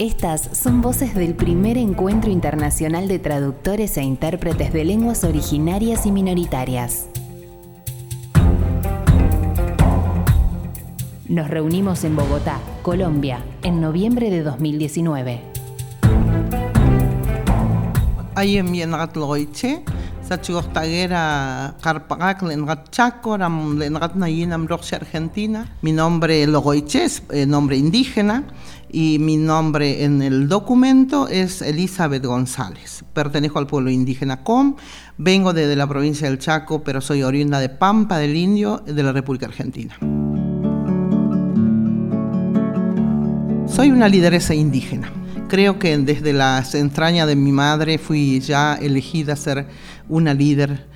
Estas son voces del primer encuentro internacional de traductores e intérpretes de lenguas originarias y minoritarias. Nos reunimos en Bogotá, Colombia, en noviembre de 2019. Tagera carpagak lengat chaco, lengat nayinam roxia Argentina. Mi nombre Logoiche es eh, nombre indígena y mi nombre en el documento es Elizabeth González. Pertenezco al pueblo indígena Com, vengo desde la provincia del Chaco, pero soy oriunda de Pampa del Indio de la República Argentina. Soy una lideresa indígena. Creo que desde las entrañas de mi madre fui ya elegida a ser una líder,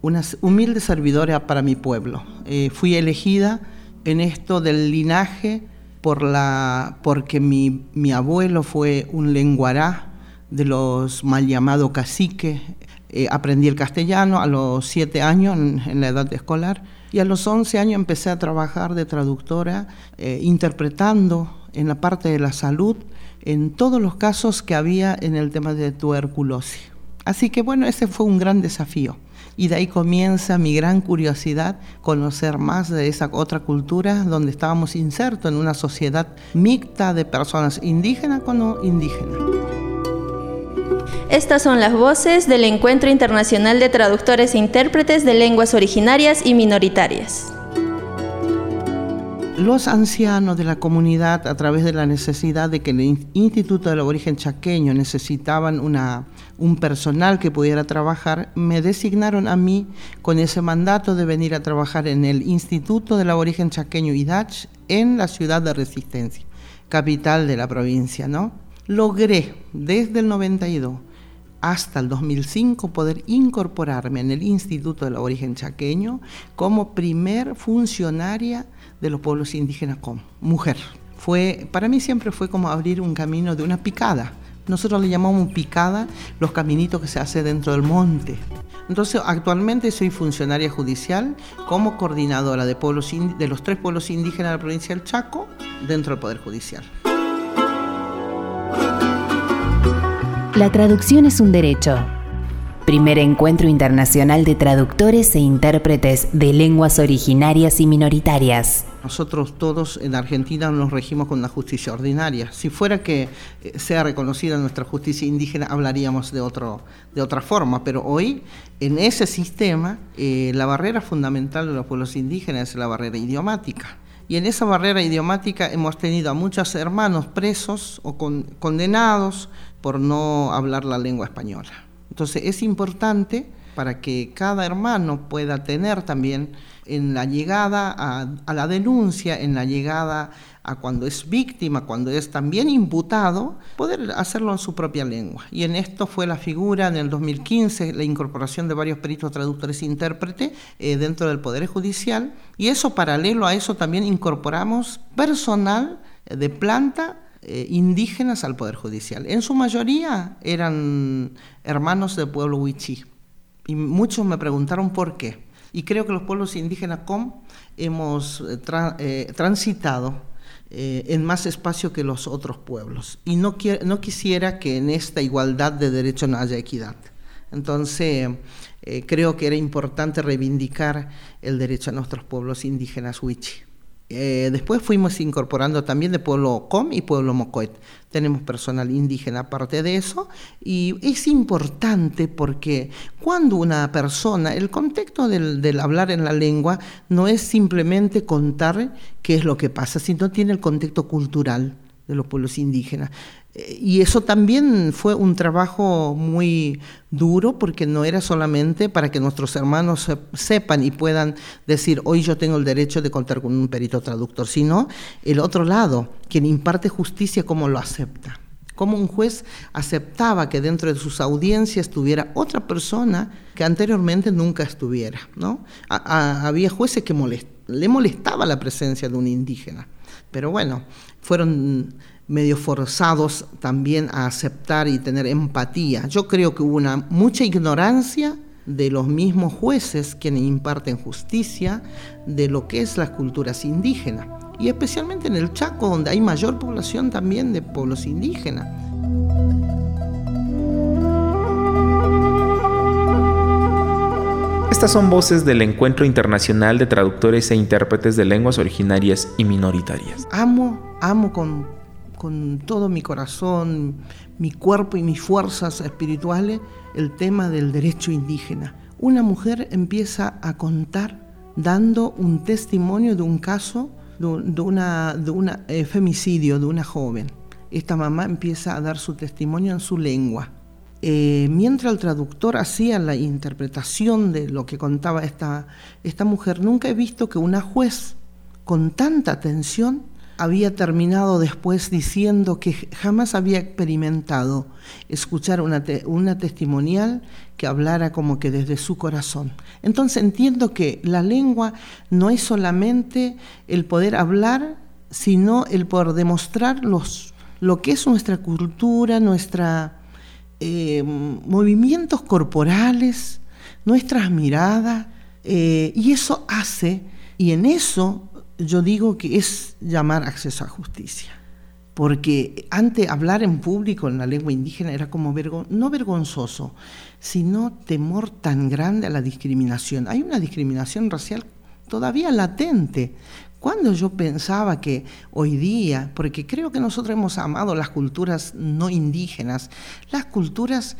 una humilde servidora para mi pueblo. Eh, fui elegida en esto del linaje por la, porque mi, mi abuelo fue un lenguará de los mal llamados caciques. Eh, aprendí el castellano a los siete años en, la edad escolar y a los once años empecé a trabajar de traductora, eh, interpretando en la parte de la salud en todos los casos que había en el tema de tuberculosis. Así que bueno, ese fue un gran desafío. Y de ahí comienza mi gran curiosidad, conocer más de esa otra cultura donde estábamos insertos en una sociedad mixta de personas indígenas con no indígenas. Estas son las voces del Encuentro Internacional de Traductores e Intérpretes de Lenguas Originarias y Minoritarias los ancianos de la comunidad, a través de la necesidad de que el Instituto del Aborigen Chaqueño necesitaban un personal que pudiera trabajar, me designaron a mí con ese mandato de venir a trabajar en el Instituto del Aborigen Chaqueño IDACH en la ciudad de Resistencia, capital de la provincia. ¿no? Logré desde el 92 hasta el 2005 poder incorporarme en el Instituto del Aborigen Chaqueño como primer funcionaria de los pueblos indígenas como mujer. Fue, para mí siempre fue como abrir un camino de una picada. Nosotros le llamamos picada los caminitos que se hace dentro del monte. Entonces, actualmente soy funcionaria judicial como coordinadora de, pueblos de los tres pueblos indígenas de la provincia del Chaco dentro del Poder Judicial. La traducción es un derecho Primer encuentro internacional de traductores e intérpretes de lenguas originarias y minoritarias. Nosotros todos en Argentina nos regimos con la justicia ordinaria. Si fuera que eh, sea reconocida nuestra justicia indígena, hablaríamos de, otro, de otra forma, pero hoy en ese sistema eh, la barrera fundamental de los pueblos indígenas es la barrera idiomática. Y en esa barrera idiomática hemos tenido a muchos hermanos presos o condenados por no hablar la lengua española. Entonces es importante para que cada hermano pueda tener también en la llegada a, la denuncia, en la llegada a cuando es víctima, cuando es también imputado, poder hacerlo en su propia lengua. Y en esto fue la figura en el 2015, la incorporación de varios peritos traductores e intérpretes eh, dentro del Poder Judicial. Y eso, paralelo a eso, también incorporamos personal de planta eh, indígenas al Poder Judicial. En su mayoría eran hermanos del pueblo Huichí. Y muchos me preguntaron por qué. Y creo que los pueblos indígenas com hemos eh, eh, transitado en más espacio que los otros pueblos. Y no, no quisiera que en esta igualdad de derechos no haya equidad. Entonces, creo que era importante reivindicar el derecho a nuestros pueblos indígenas Huichí. Eh, después fuimos incorporando también de pueblo Com y pueblo Mocoet. Tenemos personal indígena aparte de eso y es importante porque cuando una persona, el contexto del, del hablar en la lengua no es simplemente contar qué es lo que pasa, sino tiene el contexto cultural de los pueblos indígenas. Eh, y eso también fue un trabajo muy duro porque no era solamente para que nuestros hermanos sepan y puedan decir, hoy yo tengo el derecho de contar con un perito traductor, sino el otro lado, quien imparte justicia, cómo lo acepta. Cómo un juez aceptaba que dentro de sus audiencias estuviera otra persona que anteriormente nunca estuviera. ¿no? había jueces que le molestaba la presencia de un indígena. Pero bueno, fueron medio forzados también a aceptar y tener empatía. Yo creo que hubo una mucha ignorancia de los mismos jueces quienes imparten justicia de lo que es las culturas indígenas y especialmente en el Chaco donde hay mayor población también de pueblos indígenas. Estas son voces del Encuentro Internacional de Traductores e Intérpretes de Lenguas Originarias y Minoritarias. Amo, amo con, con todo mi corazón, mi cuerpo y mis fuerzas espirituales el tema del derecho indígena. Una mujer empieza a contar dando un testimonio de un caso de, una, de un eh, femicidio de una joven. Esta mamá empieza a dar su testimonio en su lengua eh, mientras el traductor hacía la interpretación de lo que contaba esta, esta mujer, nunca he visto que una juez con tanta atención había terminado después diciendo que jamás había experimentado escuchar una, una, testimonial que hablara como que desde su corazón. Entonces entiendo que la lengua no es solamente el poder hablar, sino el poder demostrar los, lo que es nuestra cultura, nuestra, eh, movimientos corporales, nuestras miradas, eh, y eso hace, y en eso yo digo que es llamar acceso a justicia. Porque antes hablar en público en la lengua indígena era como no vergonzoso, sino temor tan grande a la discriminación. Hay una discriminación racial todavía latente, cuando yo pensaba que hoy día, porque creo que nosotros hemos amado las culturas no indígenas, las culturas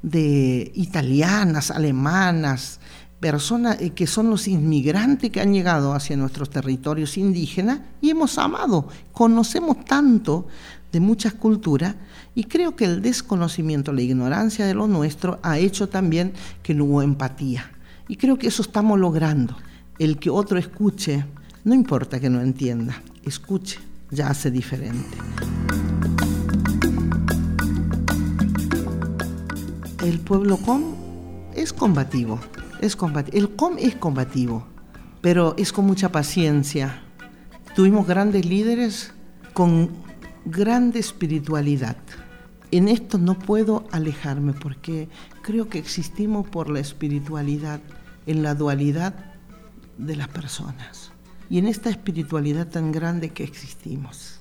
de italianas, alemanas, personas eh, que son los inmigrantes que han llegado hacia nuestros territorios indígenas y hemos amado, conocemos tanto de muchas culturas y creo que el desconocimiento, la ignorancia de lo nuestro ha hecho también que no hubo empatía. Y creo que eso estamos logrando, el que otro escuche no importa que no entienda, escuche, ya hace diferente. El pueblo com es combativo, es. El com es combativo, pero es con mucha paciencia. Tuvimos grandes líderes con grande espiritualidad. En esto no puedo alejarme porque creo que existimos por la espiritualidad, en la dualidad de las personas y en esta espiritualidad tan grande que existimos.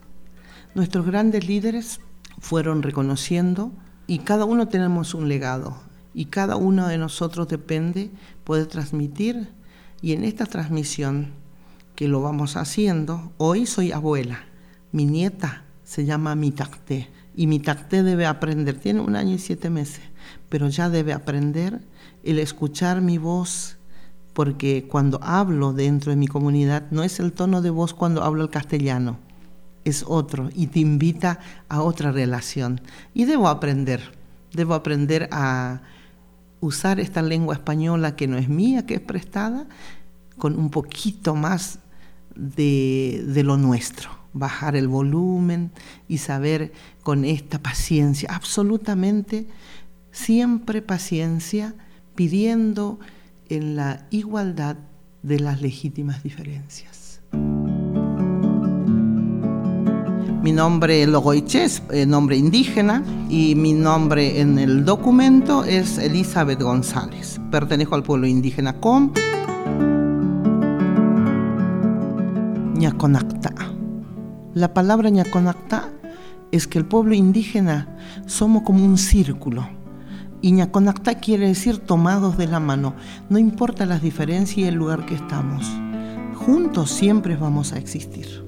Nuestros grandes líderes fueron reconociendo y cada uno tenemos un legado y cada uno de nosotros depende poder transmitir y en esta transmisión que lo vamos haciendo, hoy soy abuela, mi nieta se llama Mitacté y Mitacté debe aprender, tiene un año y siete meses, pero ya debe aprender el escuchar mi voz porque cuando hablo dentro de mi comunidad no es el tono de voz cuando hablo el castellano, es otro y te invita a otra relación. Y debo aprender, debo aprender a usar esta lengua española que no es mía, que es prestada, con un poquito más de, de lo nuestro, bajar el volumen y saber con esta paciencia, absolutamente siempre paciencia, pidiendo en la igualdad de las legítimas diferencias. Mi nombre Logoiche, es eh, nombre indígena, y mi nombre en el documento es Elizabeth González. Pertenezco al pueblo indígena Com. Ñaconacta. La palabra Ñaconacta es que el pueblo indígena somos como un círculo Iñaconacta quiere decir tomados de la mano. No importa las diferencias y el lugar que estamos. Juntos siempre vamos a existir.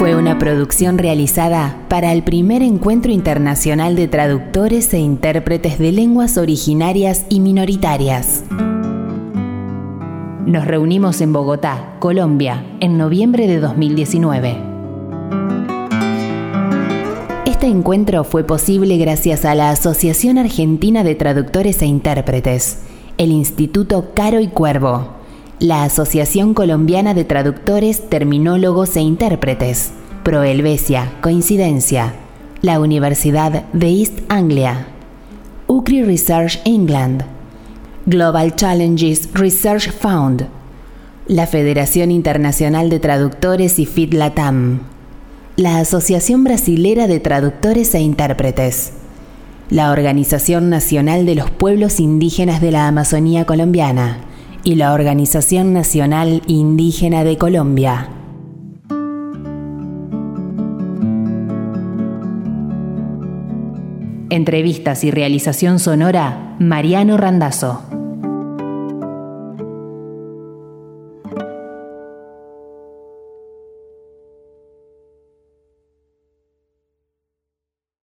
Fue una producción realizada para el primer encuentro internacional de traductores e intérpretes de lenguas originarias y minoritarias. Nos reunimos en Bogotá, Colombia, en noviembre de 2019. Este encuentro fue posible gracias a la Asociación Argentina de Traductores e Intérpretes, el Instituto Caro y Cuervo, la Asociación Colombiana de Traductores, Terminólogos e Intérpretes, Proelvesia, Coincidencia, la Universidad de East Anglia, UCRI Research England, Global Challenges Research Fund, la Federación Internacional de Traductores y FIT-LATAM la Asociación Brasilera de Traductores e Intérpretes, la Organización Nacional de los Pueblos Indígenas de la Amazonía Colombiana y la Organización Nacional Indígena de Colombia. Entrevistas y realización sonora, Mariano Randazzo.